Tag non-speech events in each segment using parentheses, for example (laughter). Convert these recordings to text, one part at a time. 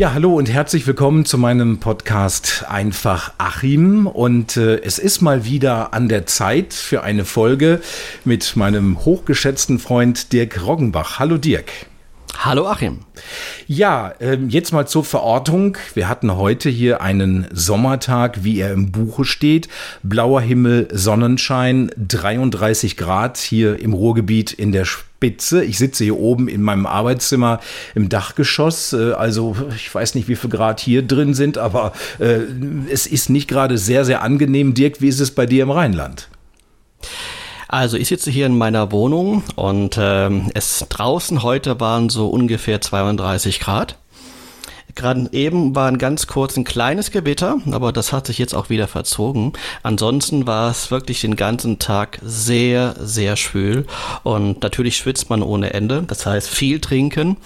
Ja, hallo und herzlich willkommen zu meinem Podcast Einfach Achim. Und äh, es ist mal wieder an der Zeit für eine Folge mit meinem hochgeschätzten Freund Dirk Roggenbach. Hallo Dirk. Hallo Achim. Ja, ähm, jetzt mal zur Verortung. Wir hatten heute hier einen Sommertag, wie er im Buche steht. Blauer Himmel, Sonnenschein, 33 Grad hier im Ruhrgebiet in der Spitze. Ich sitze hier oben in meinem Arbeitszimmer im Dachgeschoss. Äh, also ich weiß nicht, wie viel Grad hier drin sind, aber äh, es ist nicht gerade sehr, sehr angenehm. Dirk, wie ist es bei dir im Rheinland? Also ich sitze hier in meiner Wohnung und ähm, es draußen heute waren so ungefähr 32 Grad. Gerade eben war ein ganz kurz ein kleines Gewitter, aber das hat sich jetzt auch wieder verzogen. Ansonsten war es wirklich den ganzen Tag sehr, sehr schwül und natürlich schwitzt man ohne Ende. Das heißt viel trinken,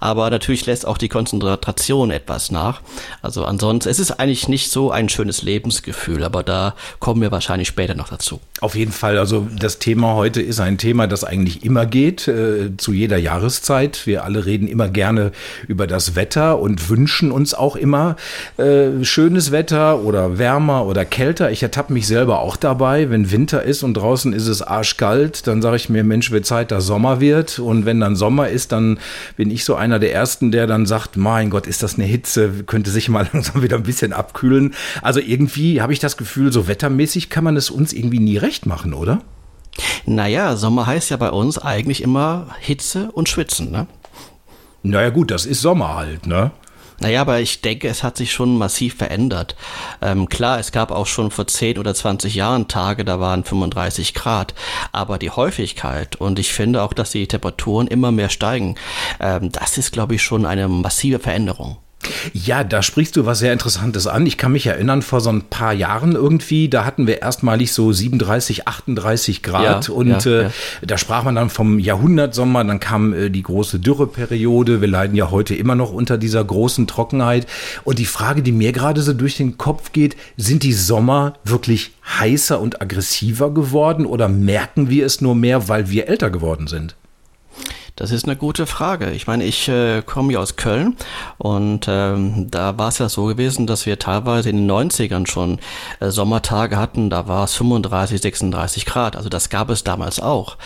aber natürlich lässt auch die Konzentration etwas nach. Also ansonsten, es ist eigentlich nicht so ein schönes Lebensgefühl, aber da kommen wir wahrscheinlich später noch dazu. Auf jeden Fall, also das Thema heute ist ein Thema, das eigentlich immer geht, äh, zu jeder Jahreszeit. Wir alle reden immer gerne über das Wetter und wünschen uns auch immer äh, schönes Wetter oder wärmer oder kälter. Ich ertappe mich selber auch dabei, wenn Winter ist und draußen ist es arschkalt, dann sage ich mir, Mensch, wird Zeit, dass Sommer wird. Und wenn dann Sommer ist, dann bin ich so einer der Ersten, der dann sagt, mein Gott, ist das eine Hitze, könnte sich mal (laughs) langsam wieder ein bisschen abkühlen. Also irgendwie habe ich das Gefühl, so wettermäßig kann man es uns irgendwie nie recht machen, oder? Naja, Sommer heißt ja bei uns eigentlich immer Hitze und Schwitzen, ne? Naja gut, das ist Sommer halt, ne? Naja, aber ich denke, es hat sich schon massiv verändert. Ähm, klar, es gab auch schon vor 10 oder 20 Jahren Tage, da waren 35 Grad, aber die Häufigkeit und ich finde auch, dass die Temperaturen immer mehr steigen, ähm, das ist, glaube ich, schon eine massive Veränderung. Ja, da sprichst du was sehr Interessantes an. Ich kann mich erinnern, vor so ein paar Jahren irgendwie, da hatten wir erstmalig so 37, 38 Grad ja, und ja, äh, ja. da sprach man dann vom Jahrhundertsommer, dann kam äh, die große Dürreperiode. Wir leiden ja heute immer noch unter dieser großen Trockenheit. Und die Frage, die mir gerade so durch den Kopf geht, sind die Sommer wirklich heißer und aggressiver geworden oder merken wir es nur mehr, weil wir älter geworden sind? Das ist eine gute Frage. Ich meine, ich äh, komme ja aus Köln und ähm, da war es ja so gewesen, dass wir teilweise in den 90ern schon äh, Sommertage hatten, da war es 35, 36 Grad. Also das gab es damals auch.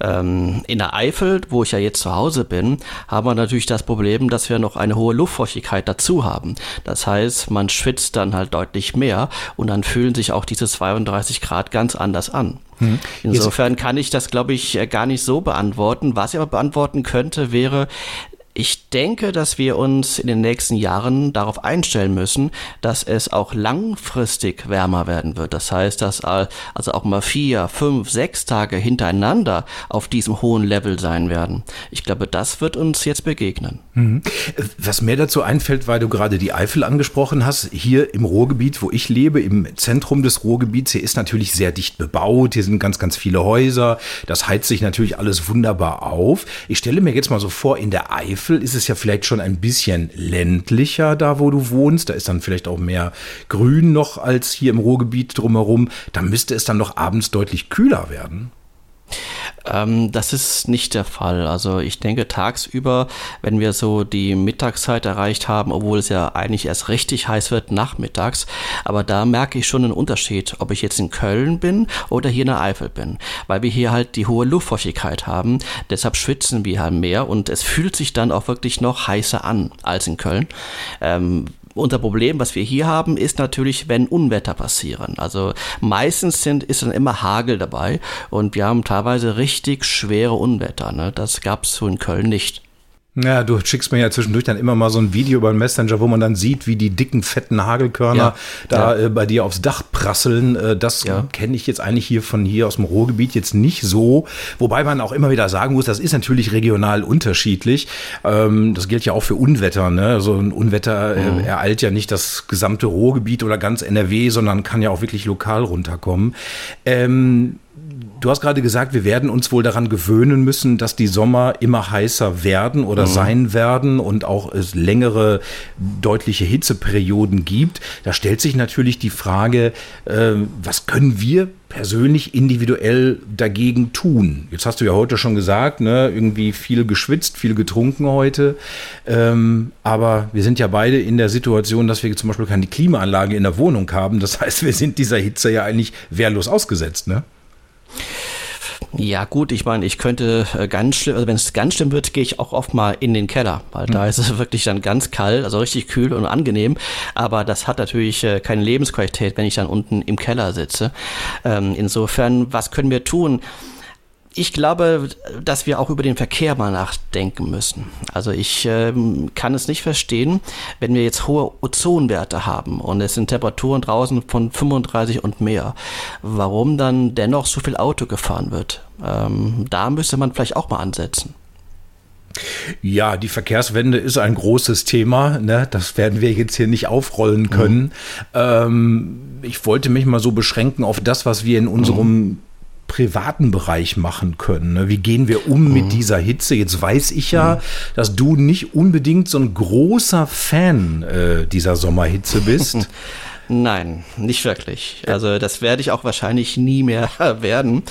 Ähm, in der Eifel, wo ich ja jetzt zu Hause bin, haben wir natürlich das Problem, dass wir noch eine hohe Luftfeuchtigkeit dazu haben. Das heißt, man schwitzt dann halt deutlich mehr und dann fühlen sich auch diese 32 Grad ganz anders an. Hm. Insofern kann ich das, glaube ich, äh, gar nicht so beantworten. Was ich aber beantworten könnte, wäre, ich denke, dass wir uns in den nächsten Jahren darauf einstellen müssen, dass es auch langfristig wärmer werden wird. Das heißt, dass also auch mal vier, fünf, sechs Tage hintereinander auf diesem hohen Level sein werden. Ich glaube, das wird uns jetzt begegnen. Mhm. Was mir dazu einfällt, weil du gerade die Eifel angesprochen hast, hier im Ruhrgebiet, wo ich lebe, im Zentrum des Ruhrgebiets, hier ist natürlich sehr dicht bebaut, hier sind ganz, ganz viele Häuser, das heizt sich natürlich alles wunderbar auf. Ich stelle mir jetzt mal so vor, in der Eifel Eifel ist es ja vielleicht schon ein bisschen ländlicher, da wo du wohnst. Da ist dann vielleicht auch mehr Grün noch als hier im Ruhrgebiet drumherum. Da müsste es dann doch abends deutlich kühler werden. Ähm, das ist nicht der Fall. Also ich denke tagsüber, wenn wir so die Mittagszeit erreicht haben, obwohl es ja eigentlich erst richtig heiß wird nachmittags, aber da merke ich schon einen Unterschied, ob ich jetzt in Köln bin oder hier in der Eifel bin, weil wir hier halt die hohe Luftfeuchtigkeit haben. Deshalb schwitzen wir halt mehr und es fühlt sich dann auch wirklich noch heißer an als in Köln. Ähm, unser Problem, was wir hier haben, ist natürlich, wenn Unwetter passieren. Also meistens sind, ist dann immer Hagel dabei und wir haben teilweise richtig schwere Unwetter. Ne? Das gab es so in Köln nicht. Ja, du schickst mir ja zwischendurch dann immer mal so ein Video über den Messenger, wo man dann sieht, wie die dicken, fetten Hagelkörner ja, da ja. Äh, bei dir aufs Dach prasseln. Äh, das ja. kenne ich jetzt eigentlich hier von hier aus dem Ruhrgebiet jetzt nicht so. Wobei man auch immer wieder sagen muss, das ist natürlich regional unterschiedlich. Ähm, das gilt ja auch für Unwetter. Ne? Also ein Unwetter äh, mhm. äh, ereilt ja nicht das gesamte Ruhrgebiet oder ganz NRW, sondern kann ja auch wirklich lokal runterkommen. Ähm, Du hast gerade gesagt, wir werden uns wohl daran gewöhnen müssen, dass die Sommer immer heißer werden oder mhm. sein werden und auch es längere deutliche Hitzeperioden gibt. Da stellt sich natürlich die Frage, äh, was können wir persönlich individuell dagegen tun? Jetzt hast du ja heute schon gesagt, ne, irgendwie viel geschwitzt, viel getrunken heute. Ähm, aber wir sind ja beide in der Situation, dass wir zum Beispiel keine Klimaanlage in der Wohnung haben. Das (laughs) heißt, wir sind dieser Hitze ja eigentlich wehrlos ausgesetzt, ne? Ja, gut, ich meine, ich könnte äh, ganz schlimm, also wenn es ganz schlimm wird, gehe ich auch oft mal in den Keller, weil mhm. da ist es (laughs) wirklich dann ganz kalt, also richtig kühl und angenehm. Aber das hat natürlich äh, keine Lebensqualität, wenn ich dann unten im Keller sitze. Ähm, insofern, was können wir tun? Ich glaube, dass wir auch über den Verkehr mal nachdenken müssen. Also ich ähm, kann es nicht verstehen, wenn wir jetzt hohe Ozonwerte haben und es sind Temperaturen draußen von 35 und mehr, warum dann dennoch so viel Auto gefahren wird. Ähm, da müsste man vielleicht auch mal ansetzen. Ja, die Verkehrswende ist ein großes Thema. Ne? Das werden wir jetzt hier nicht aufrollen können. Mhm. Ähm, ich wollte mich mal so beschränken auf das, was wir in unserem mhm privaten Bereich machen können. Ne? Wie gehen wir um mhm. mit dieser Hitze? Jetzt weiß ich ja, mhm. dass du nicht unbedingt so ein großer Fan äh, dieser Sommerhitze bist. (laughs) Nein, nicht wirklich. Also das werde ich auch wahrscheinlich nie mehr (laughs) werden.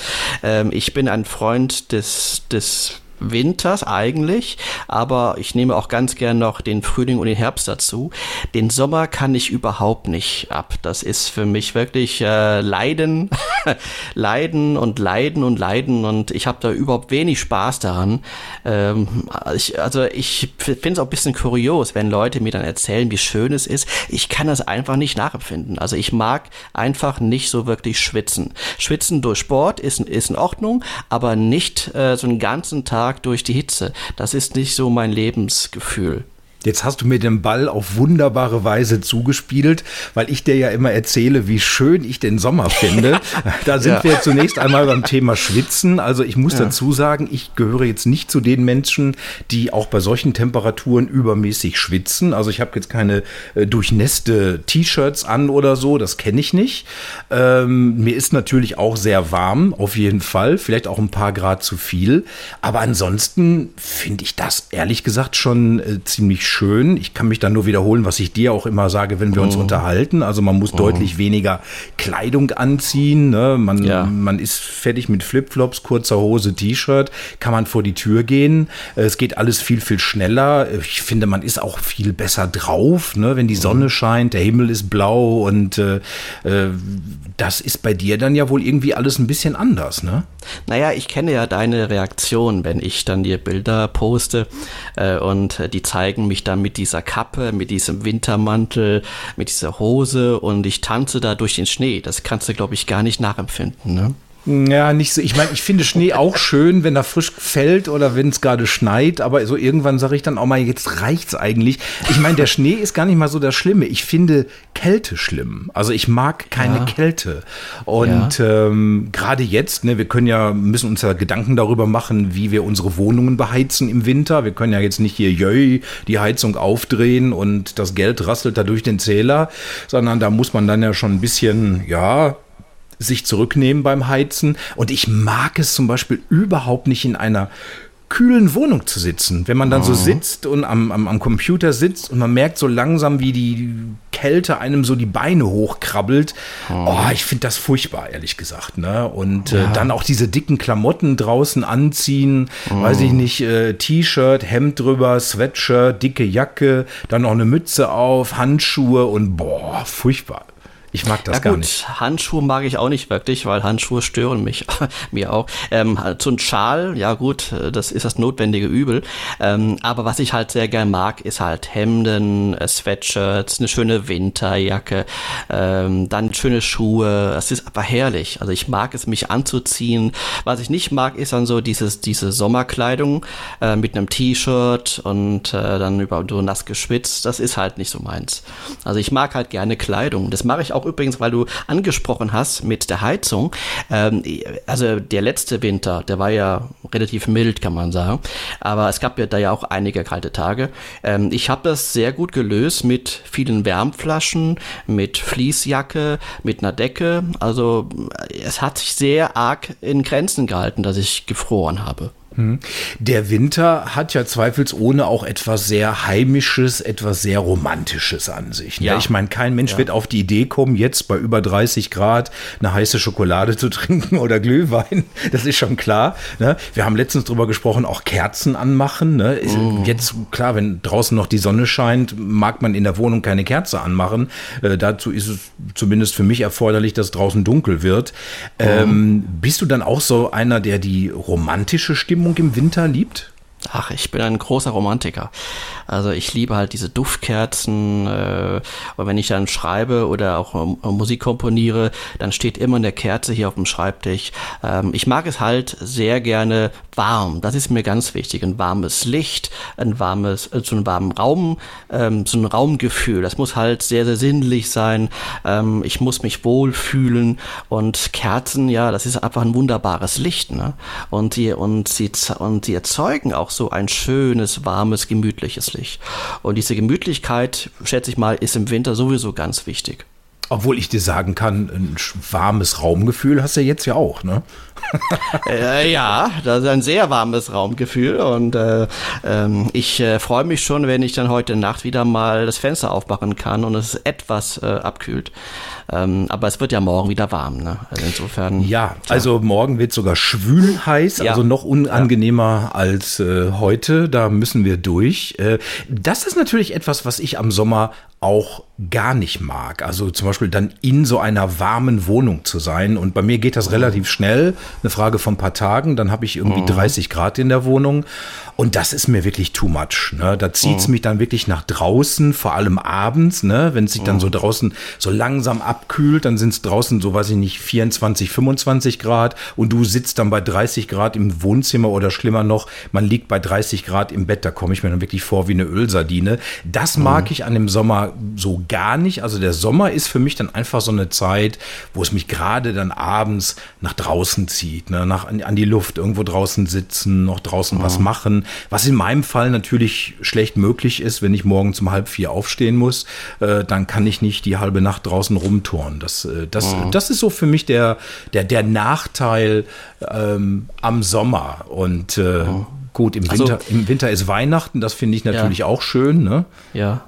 Ähm, ich bin ein Freund des, des Winters eigentlich, aber ich nehme auch ganz gern noch den Frühling und den Herbst dazu. Den Sommer kann ich überhaupt nicht ab. Das ist für mich wirklich äh, Leiden, (laughs) Leiden und Leiden und Leiden und ich habe da überhaupt wenig Spaß daran. Ähm, ich, also ich finde es auch ein bisschen kurios, wenn Leute mir dann erzählen, wie schön es ist. Ich kann das einfach nicht nachempfinden. Also ich mag einfach nicht so wirklich schwitzen. Schwitzen durch Sport ist, ist in Ordnung, aber nicht äh, so einen ganzen Tag Tag durch die Hitze. Das ist nicht so mein Lebensgefühl. Jetzt hast du mir den Ball auf wunderbare Weise zugespielt, weil ich dir ja immer erzähle, wie schön ich den Sommer finde. (laughs) da sind ja. wir zunächst einmal beim Thema Schwitzen. Also ich muss ja. dazu sagen, ich gehöre jetzt nicht zu den Menschen, die auch bei solchen Temperaturen übermäßig schwitzen. Also ich habe jetzt keine äh, durchnässte T-Shirts an oder so, das kenne ich nicht. Ähm, mir ist natürlich auch sehr warm, auf jeden Fall, vielleicht auch ein paar Grad zu viel. Aber ansonsten finde ich das ehrlich gesagt schon äh, ziemlich schön schön. Ich kann mich dann nur wiederholen, was ich dir auch immer sage, wenn wir uns oh. unterhalten. Also man muss oh. deutlich weniger Kleidung anziehen. Ne? Man, ja. man ist fertig mit Flipflops, kurzer Hose, T-Shirt, kann man vor die Tür gehen. Es geht alles viel, viel schneller. Ich finde, man ist auch viel besser drauf, ne? wenn die Sonne scheint, der Himmel ist blau und äh, äh, das ist bei dir dann ja wohl irgendwie alles ein bisschen anders, ne? Naja, ich kenne ja deine Reaktion, wenn ich dann dir Bilder poste äh, und die zeigen mich dann mit dieser Kappe, mit diesem Wintermantel, mit dieser Hose und ich tanze da durch den Schnee. Das kannst du, glaube ich, gar nicht nachempfinden, ne? Ja, nicht so. Ich meine, ich finde Schnee auch schön, wenn er frisch fällt oder wenn es gerade schneit, aber so irgendwann sage ich dann auch mal, jetzt reicht's eigentlich. Ich meine, der Schnee ist gar nicht mal so das Schlimme. Ich finde Kälte schlimm. Also ich mag keine ja. Kälte. Und ja. ähm, gerade jetzt, ne, wir können ja, müssen uns ja Gedanken darüber machen, wie wir unsere Wohnungen beheizen im Winter. Wir können ja jetzt nicht hier jöi, die Heizung aufdrehen und das Geld rasselt da durch den Zähler, sondern da muss man dann ja schon ein bisschen, ja, sich zurücknehmen beim Heizen. Und ich mag es zum Beispiel überhaupt nicht in einer kühlen Wohnung zu sitzen. Wenn man dann so mhm. sitzt und am, am, am, Computer sitzt und man merkt so langsam, wie die Kälte einem so die Beine hochkrabbelt. Mhm. Oh, ich finde das furchtbar, ehrlich gesagt. Ne? Und äh, ja. äh, dann auch diese dicken Klamotten draußen anziehen, mhm. weiß ich nicht, äh, T-Shirt, Hemd drüber, Sweatshirt, dicke Jacke, dann noch eine Mütze auf, Handschuhe und boah, furchtbar. Ich mag das ja, gar gut. nicht. Handschuhe mag ich auch nicht wirklich, weil Handschuhe stören mich, (laughs) mir auch. Ähm, so ein Schal, ja gut, das ist das notwendige Übel. Ähm, aber was ich halt sehr gern mag, ist halt Hemden, äh, Sweatshirts, eine schöne Winterjacke, ähm, dann schöne Schuhe. Das ist aber herrlich. Also ich mag es, mich anzuziehen. Was ich nicht mag, ist dann so dieses, diese Sommerkleidung äh, mit einem T-Shirt und äh, dann über so nass geschwitzt. Das ist halt nicht so meins. Also ich mag halt gerne Kleidung. Das mache ich auch übrigens, weil du angesprochen hast mit der Heizung. Ähm, also der letzte Winter, der war ja relativ mild, kann man sagen. Aber es gab ja da ja auch einige kalte Tage. Ähm, ich habe das sehr gut gelöst mit vielen Wärmflaschen, mit Fließjacke, mit einer Decke. Also es hat sich sehr arg in Grenzen gehalten, dass ich gefroren habe. Hm. Der Winter hat ja zweifelsohne auch etwas sehr Heimisches, etwas sehr Romantisches an sich. Ne? Ja. Ich meine, kein Mensch ja. wird auf die Idee kommen, jetzt bei über 30 Grad eine heiße Schokolade zu (laughs) trinken oder Glühwein. Das ist schon klar. Ne? Wir haben letztens drüber gesprochen, auch Kerzen anmachen. Ne? Mm. Jetzt, klar, wenn draußen noch die Sonne scheint, mag man in der Wohnung keine Kerze anmachen. Äh, dazu ist es zumindest für mich erforderlich, dass draußen dunkel wird. Mm. Ähm, bist du dann auch so einer, der die romantische Stimmung Stimmung im Winter liebt? Ach, ich bin ein großer Romantiker. Also ich liebe halt diese Duftkerzen. Äh, und wenn ich dann schreibe oder auch äh, Musik komponiere, dann steht immer eine Kerze hier auf dem Schreibtisch. Ähm, ich mag es halt sehr gerne warm. Das ist mir ganz wichtig. Ein warmes Licht, ein warmes, äh, so einen warmen Raum, ähm, so ein Raumgefühl. Das muss halt sehr, sehr sinnlich sein. Ähm, ich muss mich wohlfühlen. Und Kerzen, ja, das ist einfach ein wunderbares Licht. Ne? Und die, und sie, und sie erzeugen auch so ein schönes, warmes, gemütliches Licht. Und diese Gemütlichkeit, schätze ich mal, ist im Winter sowieso ganz wichtig. Obwohl ich dir sagen kann, ein warmes Raumgefühl hast du jetzt ja auch, ne? (laughs) äh, ja, das ist ein sehr warmes Raumgefühl und äh, ähm, ich äh, freue mich schon, wenn ich dann heute Nacht wieder mal das Fenster aufmachen kann und es etwas äh, abkühlt. Ähm, aber es wird ja morgen wieder warm, ne? Also insofern. Ja, tja. also morgen wird sogar schwül heiß, ja. also noch unangenehmer ja. als äh, heute. Da müssen wir durch. Äh, das ist natürlich etwas, was ich am Sommer auch gar nicht mag. Also zum Beispiel dann in so einer warmen Wohnung zu sein. Und bei mir geht das relativ schnell. Eine Frage von ein paar Tagen. Dann habe ich irgendwie mhm. 30 Grad in der Wohnung. Und das ist mir wirklich too much. Ne? Da zieht es mhm. mich dann wirklich nach draußen, vor allem abends, ne? wenn es sich dann so draußen so langsam abkühlt, dann sind es draußen so, weiß ich nicht, 24, 25 Grad und du sitzt dann bei 30 Grad im Wohnzimmer oder schlimmer noch, man liegt bei 30 Grad im Bett, da komme ich mir dann wirklich vor wie eine Ölsardine. Das mag mhm. ich an dem Sommer so gar nicht. Also der Sommer ist für mich dann einfach so eine Zeit, wo es mich gerade dann abends nach draußen zieht, ne? nach, an, an die Luft, irgendwo draußen sitzen, noch draußen mhm. was machen. Was in meinem Fall natürlich schlecht möglich ist, wenn ich morgens um halb vier aufstehen muss, äh, dann kann ich nicht die halbe Nacht draußen rumturnen. Das, äh, das, mhm. das ist so für mich der, der, der Nachteil ähm, am Sommer. Und äh, mhm. gut, im Winter, also, im Winter ist Weihnachten, das finde ich natürlich ja. auch schön. Ne? Ja.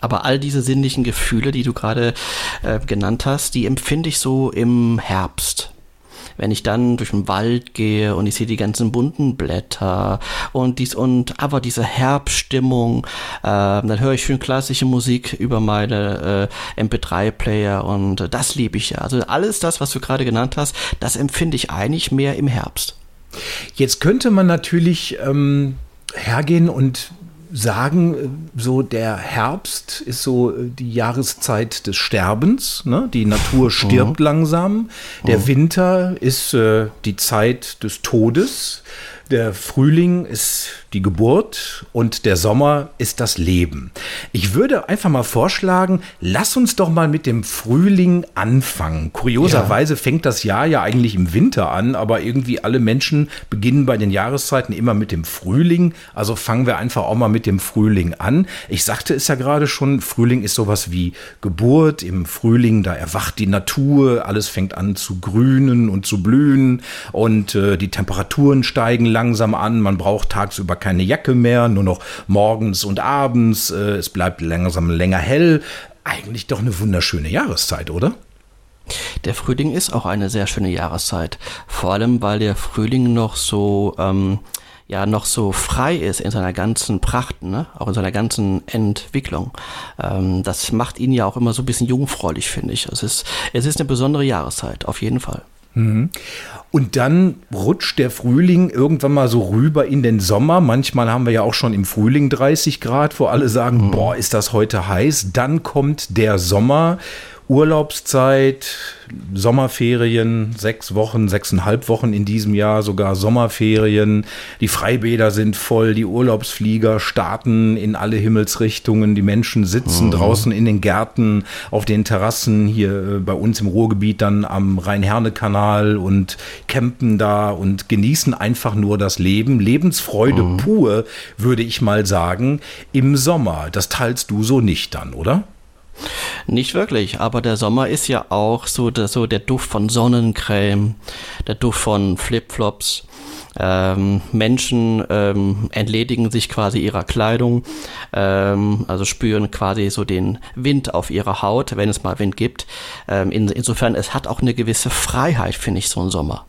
Aber all diese sinnlichen Gefühle, die du gerade äh, genannt hast, die empfinde ich so im Herbst wenn ich dann durch den Wald gehe und ich sehe die ganzen bunten Blätter und dies und aber diese Herbststimmung, äh, dann höre ich schön klassische Musik über meine äh, MP3-Player und das liebe ich ja. Also alles das, was du gerade genannt hast, das empfinde ich eigentlich mehr im Herbst. Jetzt könnte man natürlich ähm, hergehen und sagen, äh, so der Herbst ist so äh, die Jahreszeit des Sterbens. Ne? Die Natur mhm. stirbt mhm. langsam. Der mhm. Winter ist äh, die Zeit des Todes. Der Frühling ist die Geburt und der Sommer ist das Leben. Ich würde einfach mal vorschlagen, lass uns doch mal mit dem Frühling anfangen. Kurioserweise ja. fängt das Jahr ja eigentlich im Winter an, aber irgendwie alle Menschen beginnen bei den Jahreszeiten immer mit dem Frühling. Also fangen wir einfach auch mal mit dem Frühling an. Ich sagte es ja gerade schon, Frühling ist sowas wie Geburt. Im Frühling, da erwacht die Natur, alles fängt an zu grünen und zu blühen und äh, die Temperaturen steigen langsam langsam an, man braucht tagsüber keine Jacke mehr, nur noch morgens und abends, äh, es bleibt langsam länger hell. Eigentlich doch eine wunderschöne Jahreszeit, oder? Der Frühling ist auch eine sehr schöne Jahreszeit. Vor allem, weil der Frühling noch so, ähm, ja, noch so frei ist in seiner ganzen Pracht, ne? auch in seiner ganzen Entwicklung. Ähm, das macht ihn ja auch immer so ein bisschen jungfräulich, finde ich. Es ist, es ist eine besondere Jahreszeit, auf jeden Fall. Mhm. Und dann rutscht der Frühling irgendwann mal so rüber in den Sommer. Manchmal haben wir ja auch schon im Frühling 30 Grad, wo alle sagen, mhm. boah, ist das heute heiß. Dann kommt der Sommer Urlaubszeit, Sommerferien, sechs Wochen, sechseinhalb Wochen in diesem Jahr, sogar Sommerferien. Die Freibäder sind voll, die Urlaubsflieger starten in alle Himmelsrichtungen, die Menschen sitzen mhm. draußen in den Gärten, auf den Terrassen hier äh, bei uns im Ruhrgebiet dann am Rhein-Herne-Kanal und campen da und genießen einfach nur das Leben. Lebensfreude mhm. pur, würde ich mal sagen, im Sommer. Das teilst du so nicht dann, oder? Nicht wirklich, aber der Sommer ist ja auch so der, so der Duft von Sonnencreme, der Duft von Flipflops. Ähm, Menschen ähm, entledigen sich quasi ihrer Kleidung, ähm, also spüren quasi so den Wind auf ihrer Haut, wenn es mal Wind gibt. Ähm, in, insofern, es hat auch eine gewisse Freiheit, finde ich, so ein Sommer.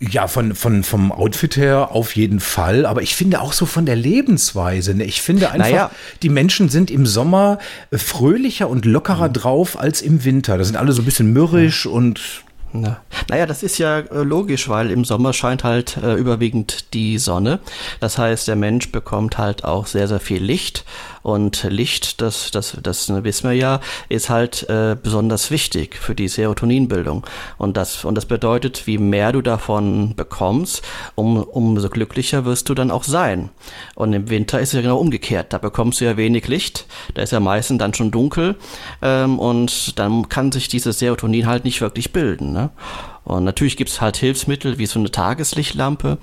Ja, von, von, vom Outfit her auf jeden Fall, aber ich finde auch so von der Lebensweise. Ne? Ich finde einfach, naja. die Menschen sind im Sommer äh, fröhlicher und lockerer mhm. drauf als im Winter. Da sind alle so ein bisschen mürrisch ja. und na, naja, das ist ja äh, logisch, weil im Sommer scheint halt äh, überwiegend die Sonne. Das heißt, der Mensch bekommt halt auch sehr, sehr viel Licht und Licht, das, das, das wissen wir ja, ist halt äh, besonders wichtig für die Serotoninbildung. Und das, und das bedeutet, wie mehr du davon bekommst, um, umso glücklicher wirst du dann auch sein. Und im Winter ist es ja genau umgekehrt. Da bekommst du ja wenig Licht, da ist ja meistens dann schon dunkel ähm, und dann kann sich dieses Serotonin halt nicht wirklich bilden. Ne? Und natürlich gibt es halt Hilfsmittel wie so eine Tageslichtlampe,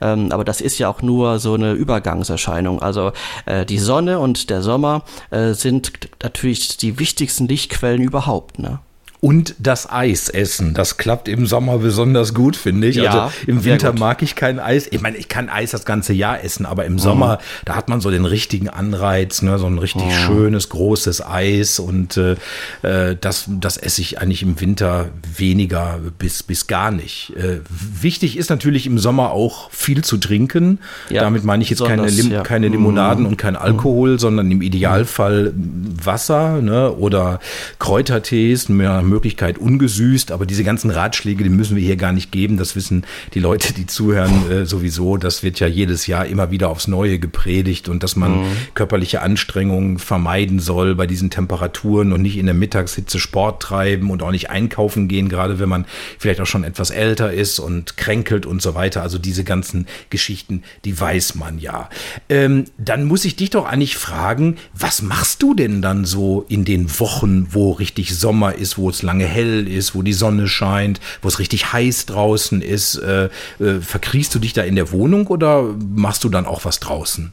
ähm, aber das ist ja auch nur so eine Übergangserscheinung. Also äh, die Sonne und der Sommer äh, sind natürlich die wichtigsten Lichtquellen überhaupt. Ne? Und das Eis essen. Das klappt im Sommer besonders gut, finde ich. Ja, also im Winter mag ich kein Eis. Ich meine, ich kann Eis das ganze Jahr essen, aber im mhm. Sommer, da hat man so den richtigen Anreiz, ne? so ein richtig mhm. schönes, großes Eis und äh, äh, das, das esse ich eigentlich im Winter weniger bis, bis gar nicht. Äh, wichtig ist natürlich im Sommer auch viel zu trinken. Ja, Damit meine ich jetzt keine, Lim ja. keine Limonaden mhm. und kein Alkohol, sondern im Idealfall Wasser ne? oder Kräutertees, mehr Möglichkeit ungesüßt, aber diese ganzen Ratschläge, die müssen wir hier gar nicht geben. Das wissen die Leute, die zuhören, äh, sowieso. Das wird ja jedes Jahr immer wieder aufs Neue gepredigt und dass man mhm. körperliche Anstrengungen vermeiden soll bei diesen Temperaturen und nicht in der Mittagshitze Sport treiben und auch nicht einkaufen gehen, gerade wenn man vielleicht auch schon etwas älter ist und kränkelt und so weiter. Also diese ganzen Geschichten, die weiß man ja. Ähm, dann muss ich dich doch eigentlich fragen, was machst du denn dann so in den Wochen, wo richtig Sommer ist, wo es lange hell ist, wo die Sonne scheint, wo es richtig heiß draußen ist. Äh, äh, verkriechst du dich da in der Wohnung oder machst du dann auch was draußen?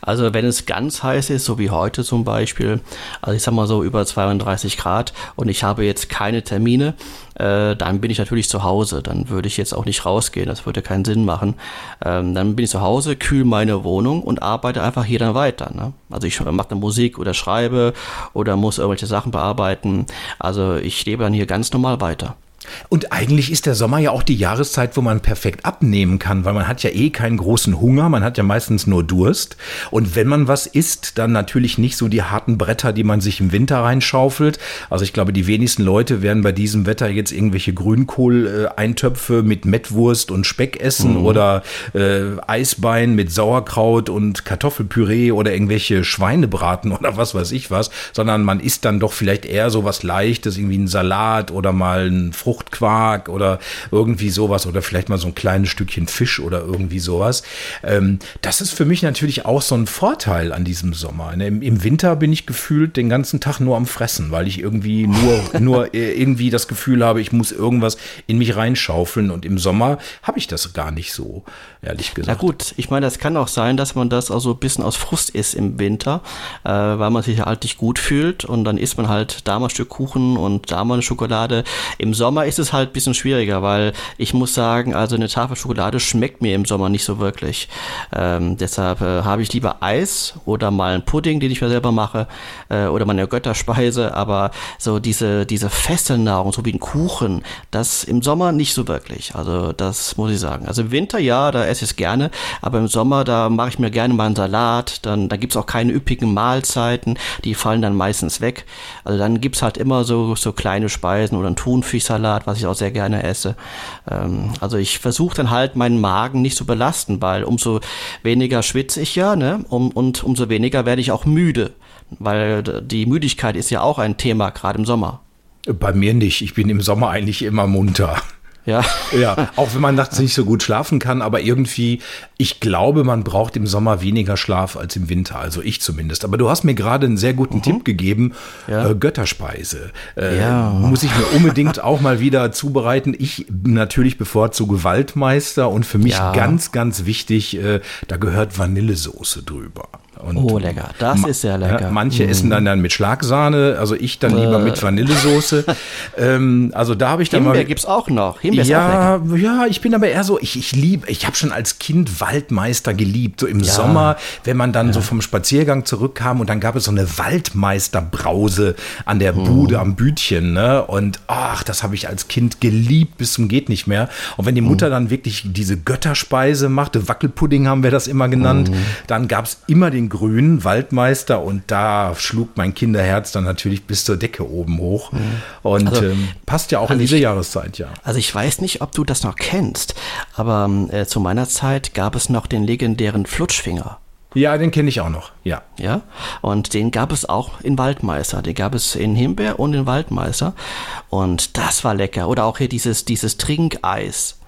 Also wenn es ganz heiß ist, so wie heute zum Beispiel, also ich sag mal so über 32 Grad und ich habe jetzt keine Termine, äh, dann bin ich natürlich zu Hause. Dann würde ich jetzt auch nicht rausgehen, das würde keinen Sinn machen. Ähm, dann bin ich zu Hause, kühl meine Wohnung und arbeite einfach hier dann weiter. Ne? Also ich mache dann Musik oder schreibe oder muss irgendwelche Sachen bearbeiten. Also ich lebe dann hier ganz normal weiter. Und eigentlich ist der Sommer ja auch die Jahreszeit, wo man perfekt abnehmen kann, weil man hat ja eh keinen großen Hunger, man hat ja meistens nur Durst. Und wenn man was isst, dann natürlich nicht so die harten Bretter, die man sich im Winter reinschaufelt. Also ich glaube, die wenigsten Leute werden bei diesem Wetter jetzt irgendwelche Grünkohl-Eintöpfe mit Mettwurst und Speck essen mhm. oder äh, Eisbein mit Sauerkraut und Kartoffelpüree oder irgendwelche Schweinebraten (laughs) oder was weiß ich was, sondern man isst dann doch vielleicht eher so was Leichtes, irgendwie ein Salat oder mal ein Frucht Fruchtquark oder irgendwie sowas oder vielleicht mal so ein kleines Stückchen Fisch oder irgendwie sowas. Ähm, das ist für mich natürlich auch so ein Vorteil an diesem Sommer. Ne? Im, Im, Winter bin ich gefühlt den ganzen Tag nur am Fressen, weil ich irgendwie nur, (laughs) nur irgendwie das Gefühl habe, ich muss irgendwas in mich reinschaufeln und im Sommer habe ich das gar nicht so, ehrlich gesagt. Na gut, ich meine, das kann auch sein, dass man das also ein bisschen aus Frust isst im Winter, äh, weil man sich halt nicht gut fühlt und dann isst man halt da mal ein Stück Kuchen und da mal eine Schokolade. Im Sommer ist es halt ein bisschen schwieriger, weil ich muss sagen, also eine Tafel Schokolade schmeckt mir im Sommer nicht so wirklich. Ähm, deshalb äh, habe ich lieber Eis oder mal einen Pudding, den ich mir selber mache, äh, oder meine Götterspeise, aber so diese, diese feste Nahrung, so wie ein Kuchen, das im Sommer nicht so wirklich. Also das muss ich sagen. Also im Winter ja, da esse ich es gerne, aber im Sommer, da mache ich mir gerne mal einen Salat, dann da gibt es auch keine üppigen Mahlzeiten, die fallen dann meistens weg. Also dann gibt es halt immer so, so kleine Speisen oder einen Thunfischsalat Salat, was ich auch sehr gerne esse. Ähm, also ich versuche dann halt meinen Magen nicht zu belasten, weil umso weniger schwitze ich ja, ne? Um, und umso weniger werde ich auch müde. Weil die Müdigkeit ist ja auch ein Thema, gerade im Sommer. Bei mir nicht. Ich bin im Sommer eigentlich immer munter. Ja. ja, auch wenn man nachts nicht so gut schlafen kann, aber irgendwie, ich glaube, man braucht im Sommer weniger Schlaf als im Winter, also ich zumindest. Aber du hast mir gerade einen sehr guten mhm. Tipp gegeben, ja. äh, Götterspeise. Äh, ja. Muss ich mir unbedingt auch mal wieder zubereiten. Ich natürlich bevorzuge Waldmeister und für mich ja. ganz, ganz wichtig, äh, da gehört Vanillesoße drüber. Und oh, lecker. Das ist sehr lecker. Ja, manche mm. essen dann, dann mit Schlagsahne, also ich dann lieber äh. mit Vanillesoße. (laughs) ähm, also da habe ich dann Himbeer mal. Himbeer gibt's auch noch. Himbeer ja, ist auch lecker. ja, ich bin aber eher so, ich, ich liebe, ich habe schon als Kind Waldmeister geliebt. So im ja. Sommer, wenn man dann ja. so vom Spaziergang zurückkam und dann gab es so eine Waldmeisterbrause an der mhm. Bude, am Bütchen. Ne? Und ach, das habe ich als Kind geliebt bis zum geht nicht mehr. Und wenn die Mutter mhm. dann wirklich diese Götterspeise machte, Wackelpudding haben wir das immer genannt, mhm. dann gab es immer den grünen Waldmeister und da schlug mein Kinderherz dann natürlich bis zur Decke oben hoch. Mhm. Und also, ähm, passt ja auch also in diese ich, Jahreszeit, ja. Also ich weiß nicht, ob du das noch kennst, aber äh, zu meiner Zeit gab es noch den legendären Flutschfinger. Ja, den kenne ich auch noch, ja. Ja, und den gab es auch in Waldmeister. Den gab es in Himbeer und in Waldmeister. Und das war lecker. Oder auch hier dieses, dieses Trinkeis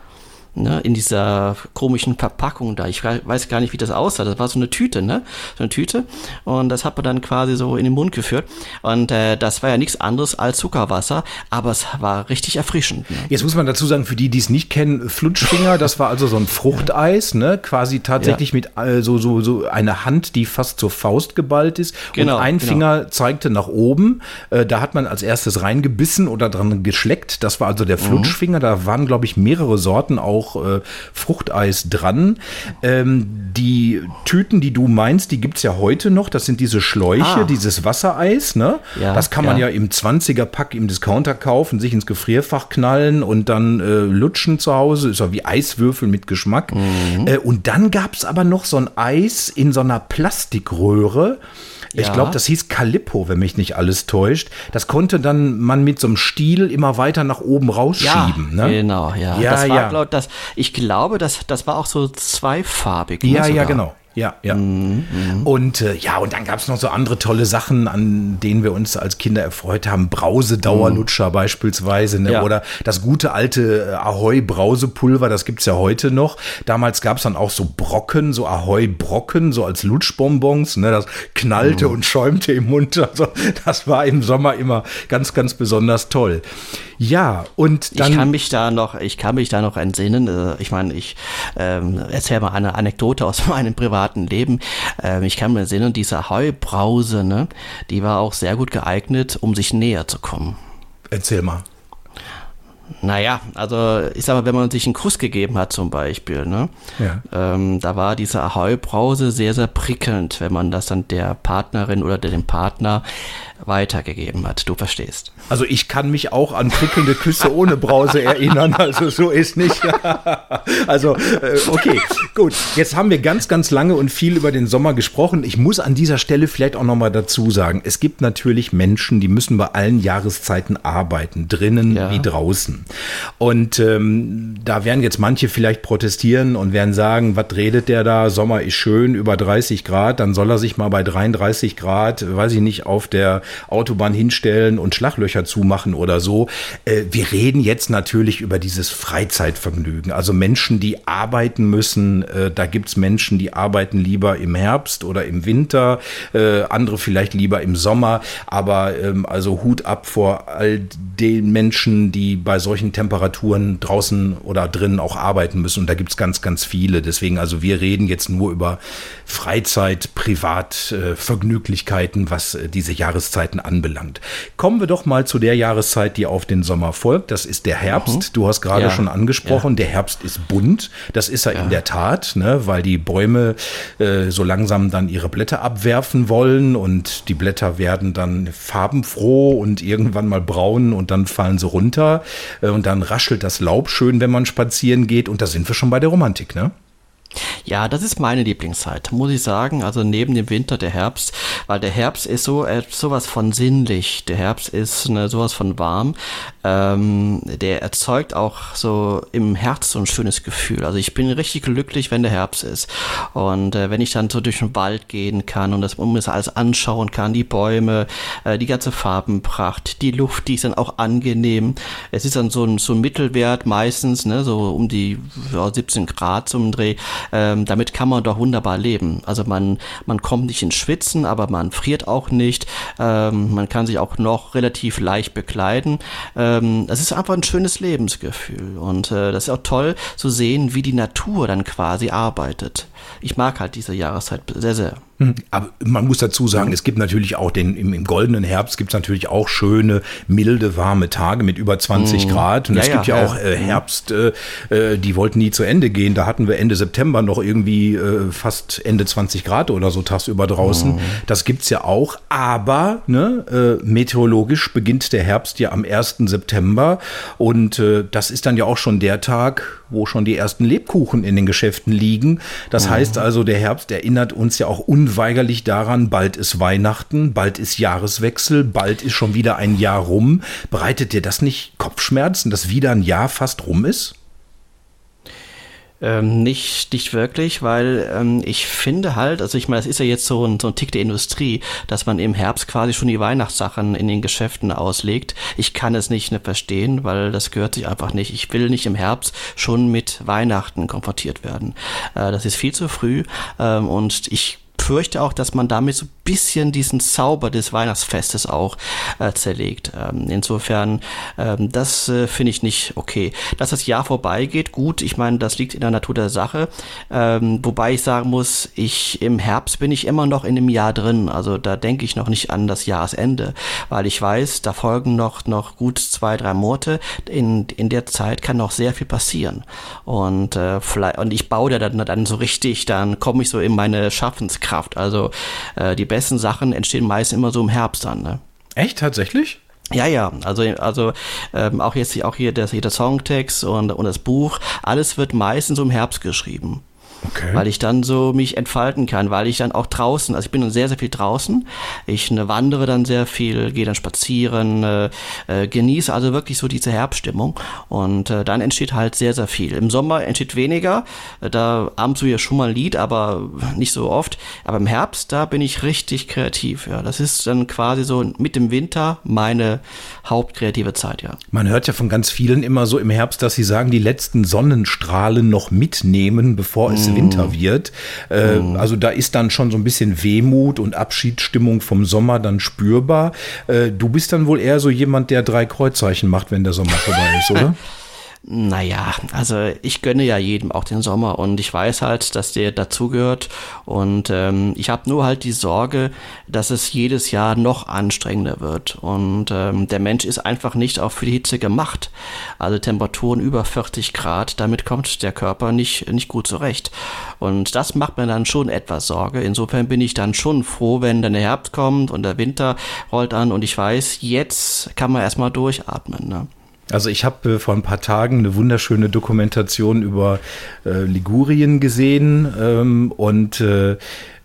ne, in dieser komischen Verpackung da. Ich weiß gar nicht, wie das aussah. Das war so eine Tüte, ne? So eine Tüte. Und das hat man dann quasi so in den Mund geführt. Und äh, das war ja nichts anderes als Zuckerwasser, aber es war richtig erfrischend. Ne? Jetzt muss man dazu sagen, für die, die es nicht kennen, Flutschfinger, das war also so ein Fruchteis, ne? Quasi tatsächlich ja. mit äh, so, so, so eine Hand, die fast zur Faust geballt ist. Genau, und ein genau. Finger zeigte nach oben. Äh, da hat man als erstes reingebissen oder dran geschleckt. Das war also der mhm. Flutschfinger. Mhm. Da waren, glaube ich, mehrere Sorten auch auch äh, Fruchteis dran. Ähm, die Tüten, die du meinst, die gibt es ja heute noch. Das sind diese Schläuche, ah. dieses Wassereis. Ne? Ja, das kann man ja. ja im 20er-Pack im Discounter kaufen, sich ins Gefrierfach knallen und dann äh, lutschen zu Hause. Ist ja wie Eiswürfel mit Geschmack. Mhm. Äh, und dann gab es aber noch so ein Eis in so einer Plastikröhre. Ich glaube, das hieß Calippo, wenn mich nicht alles täuscht. Das konnte dann man mit so einem Stiel immer weiter nach oben rausschieben. Ja, ne? Genau, ja. ja das war, ja. Glaub, das, ich glaube, das, das war auch so zweifarbig. Ne, ja, ne, ja, genau. Ja, ja. Mhm, mhm, und äh, ja, und dann gab es noch so andere tolle Sachen, an denen wir uns als Kinder erfreut haben. Brause-Dauerlutscher mhm. beispielsweise, ne? Ja. oder das gute alte äh, Ahoi-Brausepulver, das gibt's ja heute noch. Damals gab's dann auch so Brocken, so Ahoi-Brocken, so als Lutschbonbons. Ne? Das knallte mhm. und schäumte im Mund. (laughs) Also, das war im Sommer immer ganz, ganz besonders toll. Ja, und dann. Ich kann mich da noch, ich kann mich da noch entsinnen. Äh, ich meine, ich ähm, erzähle mal eine Anekdote aus (laughs) meinem privaten Leben. Ähm, ich kann mir entsinnen, diese Heubrause, ne, die war auch sehr gut geeignet, um sich näher zu kommen. Erzähl mal. Naja, also ich sag mal, wenn man sich einen Kuss gegeben hat zum Beispiel, ne? Ja. Ähm, da war diese Ahoi-Brause sehr, sehr prickelnd, wenn man das dann der Partnerin oder dem Partner weitergegeben hat. Du verstehst. Also ich kann mich auch an prickelnde Küsse ohne Brause erinnern. Also so ist nicht. (laughs) also äh, okay, gut. Jetzt haben wir ganz, ganz lange und viel über den Sommer gesprochen. Ich muss an dieser Stelle vielleicht auch noch mal dazu sagen: Es gibt natürlich Menschen, die müssen bei allen Jahreszeiten arbeiten, drinnen ja. wie draußen. Und ähm, da werden jetzt manche vielleicht protestieren und werden sagen: Was redet der da? Sommer ist schön über 30 Grad. Dann soll er sich mal bei 33 Grad, weiß ich nicht, auf der Autobahn hinstellen und Schlaglöcher zumachen oder so. Äh, wir reden jetzt natürlich über dieses Freizeitvergnügen. Also Menschen, die arbeiten müssen. Äh, da gibt's Menschen, die arbeiten lieber im Herbst oder im Winter, äh, andere vielleicht lieber im Sommer. Aber ähm, also Hut ab vor all den Menschen, die bei solchen Temperaturen draußen oder drinnen auch arbeiten müssen. Und da gibt's ganz, ganz viele. Deswegen, also wir reden jetzt nur über Freizeit, Privatvergnüglichkeiten, was diese Jahreszeit Jahreszeiten anbelangt. Kommen wir doch mal zu der Jahreszeit, die auf den Sommer folgt. Das ist der Herbst. Mhm. Du hast gerade ja. schon angesprochen, ja. der Herbst ist bunt. Das ist er ja. in der Tat, ne, weil die Bäume äh, so langsam dann ihre Blätter abwerfen wollen und die Blätter werden dann farbenfroh und irgendwann mal braun und dann fallen sie runter äh, und dann raschelt das Laub schön, wenn man spazieren geht und da sind wir schon bei der Romantik, ne? Ja, das ist meine Lieblingszeit, muss ich sagen. Also neben dem Winter der Herbst, weil der Herbst ist so äh, sowas von sinnlich. Der Herbst ist ne, sowas von warm. Ähm, der erzeugt auch so im Herz so ein schönes Gefühl. Also ich bin richtig glücklich, wenn der Herbst ist und äh, wenn ich dann so durch den Wald gehen kann und das um das alles anschauen kann, die Bäume, äh, die ganze Farbenpracht, die Luft, die ist dann auch angenehm. Es ist dann so ein so ein Mittelwert meistens, ne, so um die ja, 17 Grad zum Dreh ähm, damit kann man doch wunderbar leben. Also man, man kommt nicht ins Schwitzen, aber man friert auch nicht. Ähm, man kann sich auch noch relativ leicht bekleiden. Ähm, das ist einfach ein schönes Lebensgefühl. Und äh, das ist auch toll zu sehen, wie die Natur dann quasi arbeitet. Ich mag halt diese Jahreszeit sehr, sehr. Hm. Aber man muss dazu sagen, es gibt natürlich auch den, im, im goldenen Herbst gibt es natürlich auch schöne, milde, warme Tage mit über 20 mm. Grad. Und ja, es gibt ja, ja auch äh, Herbst, äh, äh, die wollten nie zu Ende gehen. Da hatten wir Ende September noch irgendwie äh, fast Ende 20 Grad oder so tagsüber draußen. Mm. Das gibt's ja auch. Aber ne, äh, meteorologisch beginnt der Herbst ja am 1. September. Und äh, das ist dann ja auch schon der Tag, wo schon die ersten Lebkuchen in den Geschäften liegen. Das mm. heißt also, der Herbst erinnert uns ja auch un unweigerlich daran, bald ist Weihnachten, bald ist Jahreswechsel, bald ist schon wieder ein Jahr rum. Bereitet dir das nicht Kopfschmerzen, dass wieder ein Jahr fast rum ist? Ähm, nicht, nicht wirklich, weil ähm, ich finde halt, also ich meine, das ist ja jetzt so ein, so ein Tick der Industrie, dass man im Herbst quasi schon die Weihnachtssachen in den Geschäften auslegt. Ich kann es nicht ne, verstehen, weil das gehört sich einfach nicht. Ich will nicht im Herbst schon mit Weihnachten konfrontiert werden. Äh, das ist viel zu früh ähm, und ich fürchte auch, dass man damit so bisschen diesen Zauber des Weihnachtsfestes auch äh, zerlegt. Ähm, insofern, ähm, das äh, finde ich nicht okay. Dass das Jahr vorbeigeht, gut, ich meine, das liegt in der Natur der Sache. Ähm, wobei ich sagen muss, ich im Herbst bin ich immer noch in dem Jahr drin. Also da denke ich noch nicht an das Jahresende, weil ich weiß, da folgen noch, noch gut zwei, drei Monate. In, in der Zeit kann noch sehr viel passieren. Und, äh, vielleicht, und ich baue da dann, dann so richtig, dann komme ich so in meine Schaffenskraft Kraft. Also äh, die besten Sachen entstehen meist immer so im Herbst dann. Ne? Echt, tatsächlich? Ja, ja, also, also ähm, auch jetzt auch hier der, der Songtext und, und das Buch, alles wird meistens im Herbst geschrieben. Okay. Weil ich dann so mich entfalten kann, weil ich dann auch draußen, also ich bin dann sehr, sehr viel draußen. Ich ne, wandere dann sehr viel, gehe dann spazieren, äh, äh, genieße also wirklich so diese Herbststimmung. Und äh, dann entsteht halt sehr, sehr viel. Im Sommer entsteht weniger. Da abends du ja schon mal ein Lied, aber nicht so oft. Aber im Herbst, da bin ich richtig kreativ. Ja, das ist dann quasi so mit dem Winter meine hauptkreative Zeit, ja. Man hört ja von ganz vielen immer so im Herbst, dass sie sagen, die letzten Sonnenstrahlen noch mitnehmen, bevor es mm. Winter wird. Äh, mm. Also da ist dann schon so ein bisschen Wehmut und Abschiedsstimmung vom Sommer dann spürbar. Äh, du bist dann wohl eher so jemand, der drei Kreuzzeichen macht, wenn der Sommer vorbei ist, oder? (laughs) Naja, also ich gönne ja jedem auch den Sommer und ich weiß halt, dass der dazugehört und ähm, ich habe nur halt die Sorge, dass es jedes Jahr noch anstrengender wird und ähm, der Mensch ist einfach nicht auch für die Hitze gemacht. Also Temperaturen über 40 Grad, damit kommt der Körper nicht, nicht gut zurecht und das macht mir dann schon etwas Sorge. Insofern bin ich dann schon froh, wenn dann der Herbst kommt und der Winter rollt an und ich weiß, jetzt kann man erstmal durchatmen. Ne? Also ich habe äh, vor ein paar Tagen eine wunderschöne Dokumentation über äh, Ligurien gesehen ähm, und äh,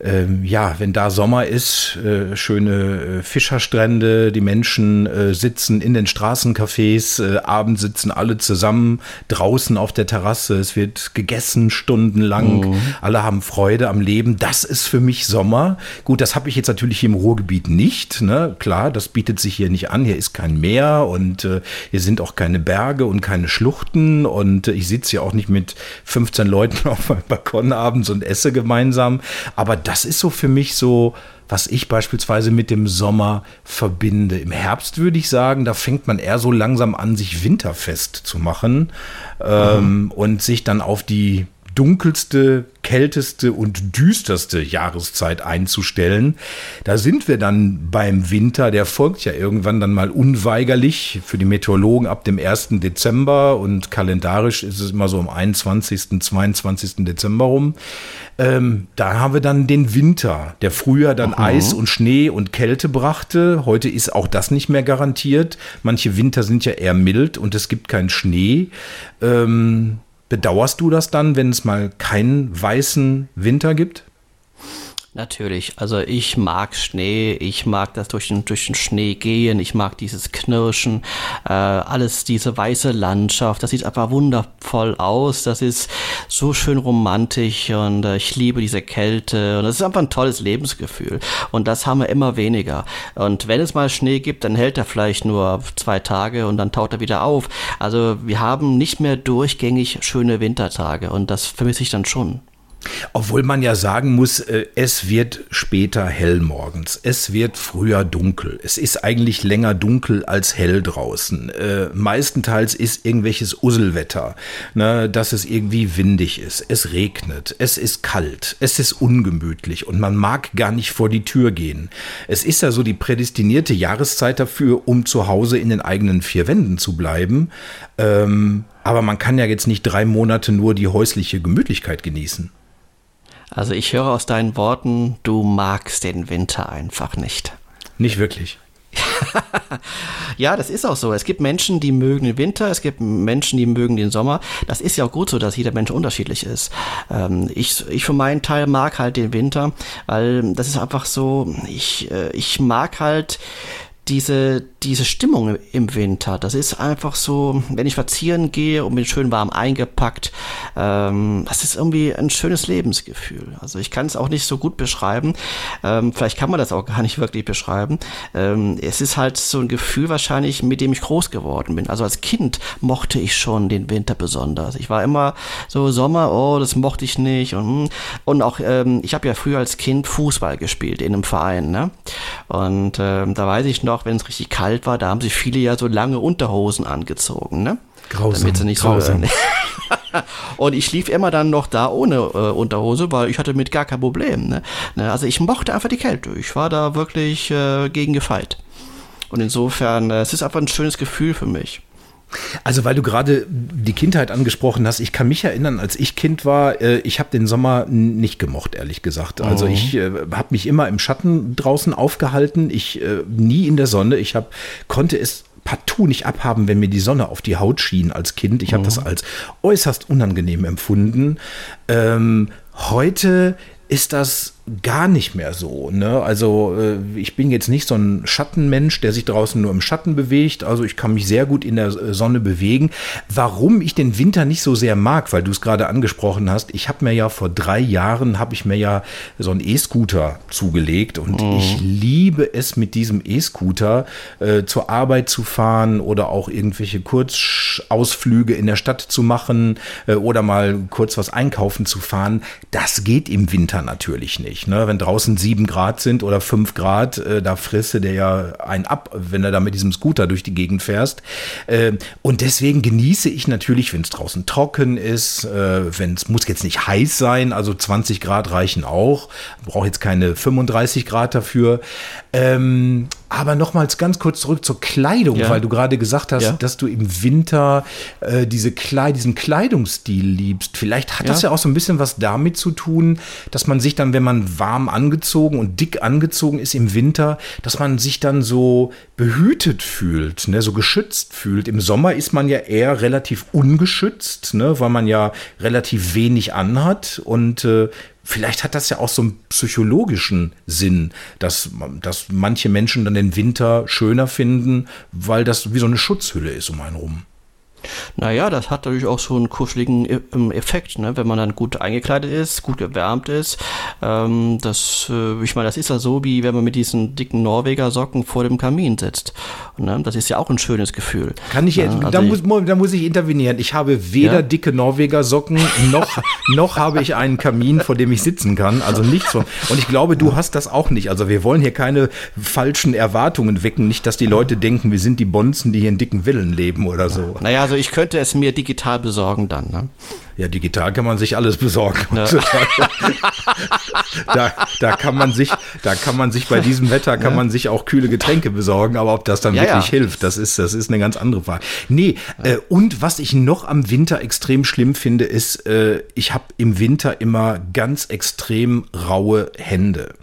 ähm, ja, wenn da Sommer ist, äh, schöne äh, Fischerstrände, die Menschen äh, sitzen in den Straßencafés, abends sitzen alle zusammen draußen auf der Terrasse, es wird gegessen stundenlang, mhm. alle haben Freude am Leben. Das ist für mich Sommer. Gut, das habe ich jetzt natürlich hier im Ruhrgebiet nicht. Ne? Klar, das bietet sich hier nicht an. Hier ist kein Meer und hier sind auch keine Berge und keine Schluchten und ich sitze hier auch nicht mit 15 Leuten (laughs) auf meinem Balkon abends und esse gemeinsam. Aber das ist so für mich so, was ich beispielsweise mit dem Sommer verbinde. Im Herbst würde ich sagen, da fängt man eher so langsam an, sich winterfest zu machen ähm, mhm. und sich dann auf die dunkelste, kälteste und düsterste Jahreszeit einzustellen. Da sind wir dann beim Winter, der folgt ja irgendwann dann mal unweigerlich für die Meteorologen ab dem 1. Dezember und kalendarisch ist es immer so am 21., 22. Dezember rum. Ähm, da haben wir dann den Winter, der früher dann mhm. Eis und Schnee und Kälte brachte. Heute ist auch das nicht mehr garantiert. Manche Winter sind ja eher mild und es gibt keinen Schnee. Ähm, Bedauerst du das dann, wenn es mal keinen weißen Winter gibt? Natürlich. Also ich mag Schnee, ich mag das durch den, durch den Schnee gehen, ich mag dieses Knirschen, äh, alles, diese weiße Landschaft, das sieht einfach wundervoll aus, das ist so schön romantisch und äh, ich liebe diese Kälte und das ist einfach ein tolles Lebensgefühl und das haben wir immer weniger. Und wenn es mal Schnee gibt, dann hält er vielleicht nur zwei Tage und dann taut er wieder auf. Also wir haben nicht mehr durchgängig schöne Wintertage und das vermisse ich dann schon. Obwohl man ja sagen muss, äh, es wird später hell morgens. Es wird früher dunkel. Es ist eigentlich länger dunkel als hell draußen. Äh, meistenteils ist irgendwelches Usselwetter, ne, dass es irgendwie windig ist. Es regnet. Es ist kalt. Es ist ungemütlich und man mag gar nicht vor die Tür gehen. Es ist ja so die prädestinierte Jahreszeit dafür, um zu Hause in den eigenen vier Wänden zu bleiben. Ähm, aber man kann ja jetzt nicht drei Monate nur die häusliche Gemütlichkeit genießen. Also ich höre aus deinen Worten, du magst den Winter einfach nicht. Nicht wirklich. (laughs) ja, das ist auch so. Es gibt Menschen, die mögen den Winter, es gibt Menschen, die mögen den Sommer. Das ist ja auch gut so, dass jeder Mensch unterschiedlich ist. Ähm, ich, ich für meinen Teil mag halt den Winter, weil das ist einfach so, ich, äh, ich mag halt diese, diese Stimmung im Winter, das ist einfach so, wenn ich spazieren gehe und bin schön warm eingepackt, ähm, das ist irgendwie ein schönes Lebensgefühl. Also ich kann es auch nicht so gut beschreiben. Ähm, vielleicht kann man das auch gar nicht wirklich beschreiben. Ähm, es ist halt so ein Gefühl wahrscheinlich, mit dem ich groß geworden bin. Also als Kind mochte ich schon den Winter besonders. Ich war immer so Sommer, oh, das mochte ich nicht. Und, hm. und auch, ähm, ich habe ja früher als Kind Fußball gespielt in einem Verein. Ne? Und ähm, da weiß ich noch, auch wenn es richtig kalt war, da haben sich viele ja so lange Unterhosen angezogen, ne? Grausam. Damit sie nicht grausam. so. (laughs) und ich lief immer dann noch da ohne äh, Unterhose, weil ich hatte mit gar kein Problem. Ne? ne? Also ich mochte einfach die Kälte. Ich war da wirklich äh, gegen gefeit. Und insofern, äh, es ist einfach ein schönes Gefühl für mich. Also weil du gerade die Kindheit angesprochen hast, ich kann mich erinnern, als ich Kind war, äh, ich habe den Sommer nicht gemocht, ehrlich gesagt. Also oh. ich äh, habe mich immer im Schatten draußen aufgehalten, ich äh, nie in der Sonne. Ich hab, konnte es partout nicht abhaben, wenn mir die Sonne auf die Haut schien als Kind. Ich habe oh. das als äußerst unangenehm empfunden. Ähm, heute ist das gar nicht mehr so. Ne? Also äh, ich bin jetzt nicht so ein Schattenmensch, der sich draußen nur im Schatten bewegt. Also ich kann mich sehr gut in der äh, Sonne bewegen. Warum ich den Winter nicht so sehr mag, weil du es gerade angesprochen hast, ich habe mir ja vor drei Jahren, habe ich mir ja so einen E-Scooter zugelegt und mhm. ich liebe es mit diesem E-Scooter äh, zur Arbeit zu fahren oder auch irgendwelche Kurzausflüge in der Stadt zu machen äh, oder mal kurz was einkaufen zu fahren. Das geht im Winter natürlich nicht nicht. Ne? Wenn draußen sieben Grad sind oder fünf Grad, äh, da frisse der ja einen ab, wenn er da mit diesem Scooter durch die Gegend fährst. Äh, und deswegen genieße ich natürlich, wenn es draußen trocken ist, äh, wenn es muss jetzt nicht heiß sein, also 20 Grad reichen auch, brauche jetzt keine 35 Grad dafür. Ähm, aber nochmals ganz kurz zurück zur Kleidung, ja. weil du gerade gesagt hast, ja. dass du im Winter äh, diese Kleid diesen Kleidungsstil liebst. Vielleicht hat ja. das ja auch so ein bisschen was damit zu tun, dass man sich dann, wenn man warm angezogen und dick angezogen ist im Winter, dass man sich dann so behütet fühlt, ne, so geschützt fühlt. Im Sommer ist man ja eher relativ ungeschützt, ne, weil man ja relativ wenig anhat und äh, vielleicht hat das ja auch so einen psychologischen Sinn, dass, dass manche Menschen dann den Winter schöner finden, weil das wie so eine Schutzhülle ist um einen rum. Naja, das hat natürlich auch so einen kuscheligen e-, ähm, Effekt, ne? wenn man dann gut eingekleidet ist, gut gewärmt ist. Ähm, das, äh, ich meine, das ist ja so, wie wenn man mit diesen dicken Norweger Socken vor dem Kamin sitzt. Ne? Das ist ja auch ein schönes Gefühl. Kann ich, ja, also da, muss, da muss ich intervenieren. Ich habe weder ja? dicke Norweger Socken, noch, (laughs) noch habe ich einen Kamin, vor dem ich sitzen kann. Also nichts von. Und ich glaube, du hast das auch nicht. Also wir wollen hier keine falschen Erwartungen wecken. Nicht, dass die Leute denken, wir sind die Bonzen, die hier in dicken Villen leben oder so. Naja, also ich könnte es mir digital besorgen dann. Ne? Ja, digital kann man sich alles besorgen. Ja. (laughs) da, da kann man sich, da kann man sich bei diesem Wetter kann ja. man sich auch kühle Getränke besorgen, aber ob das dann ja, wirklich hilft, das ist, das ist eine ganz andere Frage. Nee, äh, und was ich noch am Winter extrem schlimm finde, ist, äh, ich habe im Winter immer ganz extrem raue Hände.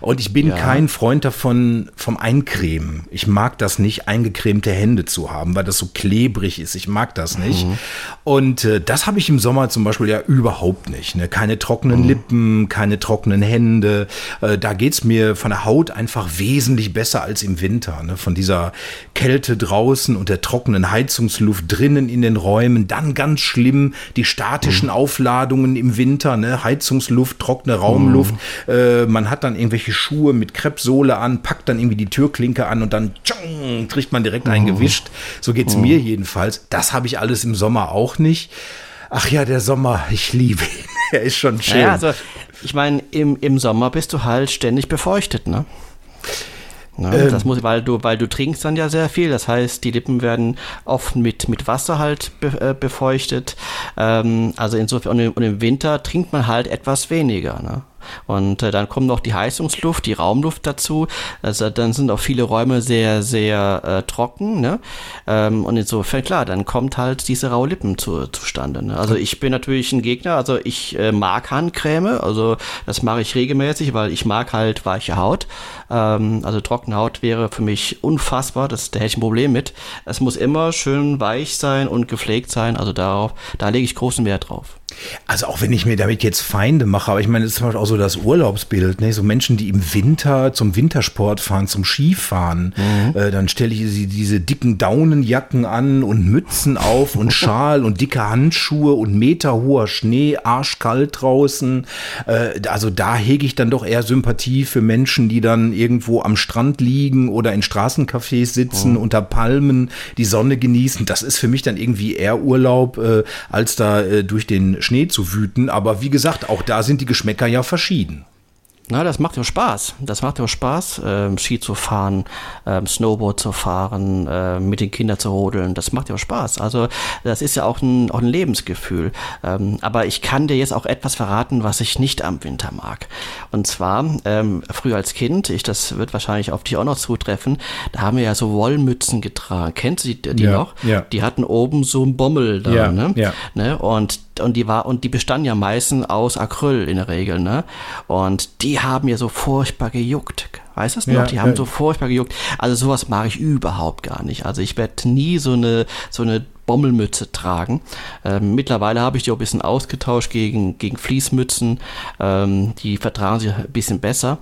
Und ich bin kein Freund davon, vom Eincremen. Ich mag das nicht, eingecremte Hände zu haben, weil das so klebrig ist. Ich mag das nicht. Mhm. Und äh, das habe ich im Sommer zum Beispiel ja überhaupt nicht. Ne? Keine trockenen mhm. Lippen, keine trockenen Hände. Äh, da geht's mir von der Haut einfach wesentlich besser als im Winter. Ne? Von dieser Kälte draußen und der trockenen Heizungsluft drinnen in den Räumen. Dann ganz schlimm die statischen mhm. Aufladungen im Winter. Ne? Heizungsluft, trockene Raumluft. Mhm. Äh, man hat dann irgendwelche Schuhe mit Kreppsohle an, packt dann irgendwie die Türklinke an und dann tschong, kriegt man direkt einen mhm. gewischt. So geht's mir jedenfalls. Das habe ich alles im Sommer auch nicht. Ach ja, der Sommer, ich liebe ihn. (laughs) er ist schon schön. Ja, also, ich meine, im, im Sommer bist du halt ständig befeuchtet, ne? Ja, ähm, das muss, weil du, weil du trinkst dann ja sehr viel. Das heißt, die Lippen werden oft mit, mit Wasser halt be, äh, befeuchtet. Ähm, also insofern, und im, und im Winter trinkt man halt etwas weniger. Ne? Und äh, dann kommt noch die Heizungsluft, die Raumluft dazu. Also dann sind auch viele Räume sehr, sehr äh, trocken. Ne? Ähm, und insofern, klar, dann kommt halt diese raue Lippen zu, zustande. Ne? Also ich bin natürlich ein Gegner, also ich äh, mag Handcreme, also das mache ich regelmäßig, weil ich mag halt weiche Haut. Ähm, also trockene Haut wäre für mich unfassbar, das, da hätte ich ein Problem mit. Es muss immer schön weich sein und gepflegt sein, also darauf, da lege ich großen Wert drauf. Also auch wenn ich mir damit jetzt Feinde mache, aber ich meine, das ist zum Beispiel auch so das Urlaubsbild, ne? so Menschen, die im Winter zum Wintersport fahren, zum Skifahren, mhm. äh, dann stelle ich sie diese dicken Daunenjacken an und Mützen auf und (laughs) Schal und dicke Handschuhe und meterhoher Schnee, arschkalt draußen. Äh, also da hege ich dann doch eher Sympathie für Menschen, die dann irgendwo am Strand liegen oder in Straßencafés sitzen, mhm. unter Palmen, die Sonne genießen. Das ist für mich dann irgendwie eher Urlaub, äh, als da äh, durch den Schnee zu wüten. Aber wie gesagt, auch da sind die Geschmäcker ja verschieden. Na, das macht ja Spaß. Das macht ja Spaß, ähm, Ski zu fahren, ähm, Snowboard zu fahren, äh, mit den Kindern zu rodeln. Das macht ja Spaß. Also das ist ja auch ein, auch ein Lebensgefühl. Ähm, aber ich kann dir jetzt auch etwas verraten, was ich nicht am Winter mag. Und zwar ähm, früher als Kind, ich das wird wahrscheinlich auf dich auch noch zutreffen, da haben wir ja so Wollmützen getragen. Kennst du die, die ja, noch? Ja. Die hatten oben so einen Bommel da. Ja, ne? Ja. Ne? Und und die war und die bestanden ja meistens aus Acryl in der Regel, ne? Und die haben ja so furchtbar gejuckt. Weißt du es noch? Ja, die haben ja. so furchtbar gejuckt. Also sowas mag ich überhaupt gar nicht. Also ich werde nie so eine so eine Bommelmütze tragen. Ähm, mittlerweile habe ich die auch ein bisschen ausgetauscht gegen, gegen Fließmützen. Ähm, die vertragen sich ein bisschen besser.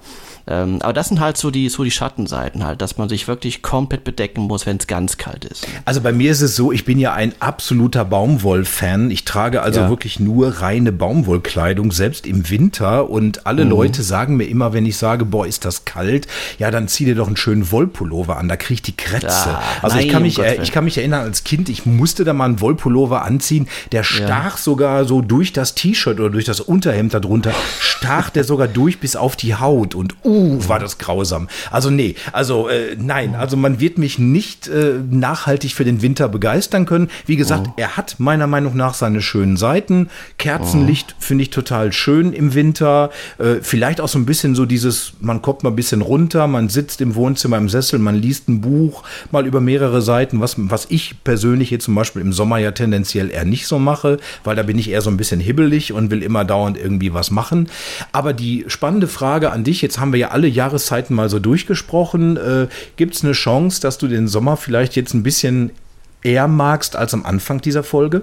Ähm, aber das sind halt so die, so die Schattenseiten halt, dass man sich wirklich komplett bedecken muss, wenn es ganz kalt ist. Also bei mir ist es so, ich bin ja ein absoluter Baumwoll-Fan. Ich trage also ja. wirklich nur reine Baumwollkleidung, selbst im Winter. Und alle mhm. Leute sagen mir immer, wenn ich sage, boah, ist das kalt, ja, dann zieh dir doch einen schönen Wollpullover an, da kriege ich die Krätze. Ja, also nein, ich, kann mich, um ich kann mich erinnern, als Kind, ich musste da mal einen Wollpullover anziehen, der stach ja. sogar so durch das T-Shirt oder durch das Unterhemd darunter, stach der sogar durch bis auf die Haut. Und uh, uh, war das grausam. Also nee, also äh, nein, also man wird mich nicht äh, nachhaltig für den Winter begeistern können. Wie gesagt, oh. er hat meiner Meinung nach seine schönen Seiten. Kerzenlicht oh. finde ich total schön im Winter. Äh, vielleicht auch so ein bisschen so dieses, man kommt mal ein bisschen runter, man sitzt im Wohnzimmer im Sessel, man liest ein Buch mal über mehrere Seiten, was, was ich persönlich jetzt zum Beispiel im Sommer ja tendenziell eher nicht so mache, weil da bin ich eher so ein bisschen hibbelig und will immer dauernd irgendwie was machen. Aber die spannende Frage an dich, jetzt haben wir ja alle Jahreszeiten mal so durchgesprochen. Äh, Gibt es eine Chance, dass du den Sommer vielleicht jetzt ein bisschen eher magst als am Anfang dieser Folge?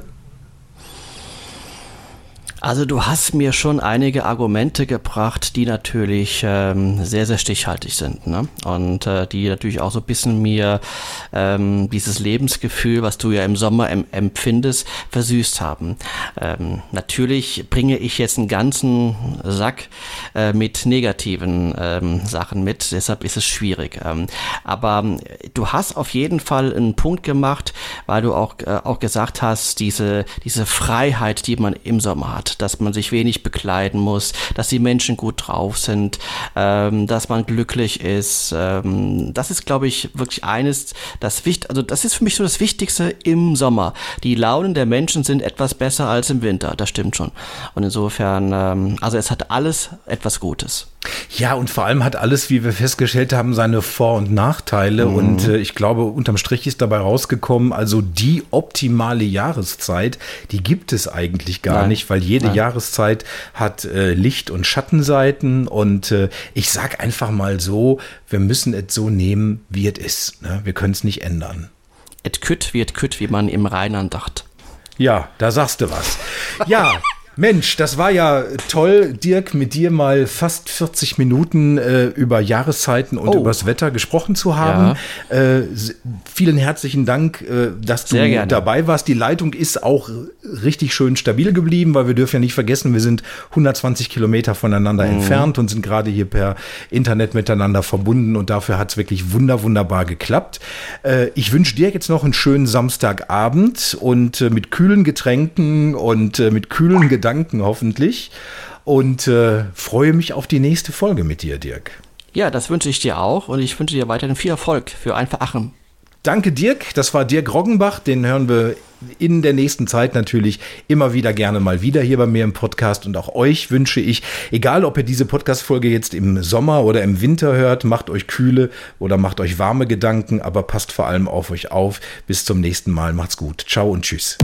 Also du hast mir schon einige Argumente gebracht, die natürlich ähm, sehr, sehr stichhaltig sind. Ne? Und äh, die natürlich auch so ein bisschen mir ähm, dieses Lebensgefühl, was du ja im Sommer em empfindest, versüßt haben. Ähm, natürlich bringe ich jetzt einen ganzen Sack äh, mit negativen ähm, Sachen mit, deshalb ist es schwierig. Ähm, aber äh, du hast auf jeden Fall einen Punkt gemacht, weil du auch, äh, auch gesagt hast, diese, diese Freiheit, die man im Sommer hat dass man sich wenig bekleiden muss, dass die Menschen gut drauf sind, ähm, dass man glücklich ist. Ähm, das ist, glaube ich, wirklich eines, das wichtig, also das ist für mich so das Wichtigste im Sommer. Die Launen der Menschen sind etwas besser als im Winter, das stimmt schon. Und insofern, ähm, also es hat alles etwas Gutes. Ja, und vor allem hat alles, wie wir festgestellt haben, seine Vor- und Nachteile. Mhm. Und äh, ich glaube, unterm Strich ist dabei rausgekommen, also die optimale Jahreszeit, die gibt es eigentlich gar Nein. nicht, weil jede Nein. Jahreszeit hat äh, Licht- und Schattenseiten. Und äh, ich sag einfach mal so, wir müssen es so nehmen, wie es ist. Ne? Wir können es nicht ändern. Et kütt wird kütt, wie man im Rheinland dacht. Ja, da sagst du was. Ja. Mensch, das war ja toll, Dirk, mit dir mal fast 40 Minuten äh, über Jahreszeiten und oh. übers Wetter gesprochen zu haben. Ja. Äh, vielen herzlichen Dank, äh, dass du dabei warst. Die Leitung ist auch richtig schön stabil geblieben, weil wir dürfen ja nicht vergessen, wir sind 120 Kilometer voneinander mhm. entfernt und sind gerade hier per Internet miteinander verbunden und dafür hat es wirklich wunder, wunderbar geklappt. Äh, ich wünsche dir jetzt noch einen schönen Samstagabend und äh, mit kühlen Getränken und äh, mit kühlen Gedanken Gedanken hoffentlich und äh, freue mich auf die nächste Folge mit dir, Dirk. Ja, das wünsche ich dir auch und ich wünsche dir weiterhin viel Erfolg für einfach Aachen. Danke, Dirk. Das war Dirk Roggenbach. Den hören wir in der nächsten Zeit natürlich immer wieder gerne mal wieder hier bei mir im Podcast. Und auch euch wünsche ich, egal ob ihr diese Podcast-Folge jetzt im Sommer oder im Winter hört, macht euch kühle oder macht euch warme Gedanken, aber passt vor allem auf euch auf. Bis zum nächsten Mal. Macht's gut. Ciao und tschüss.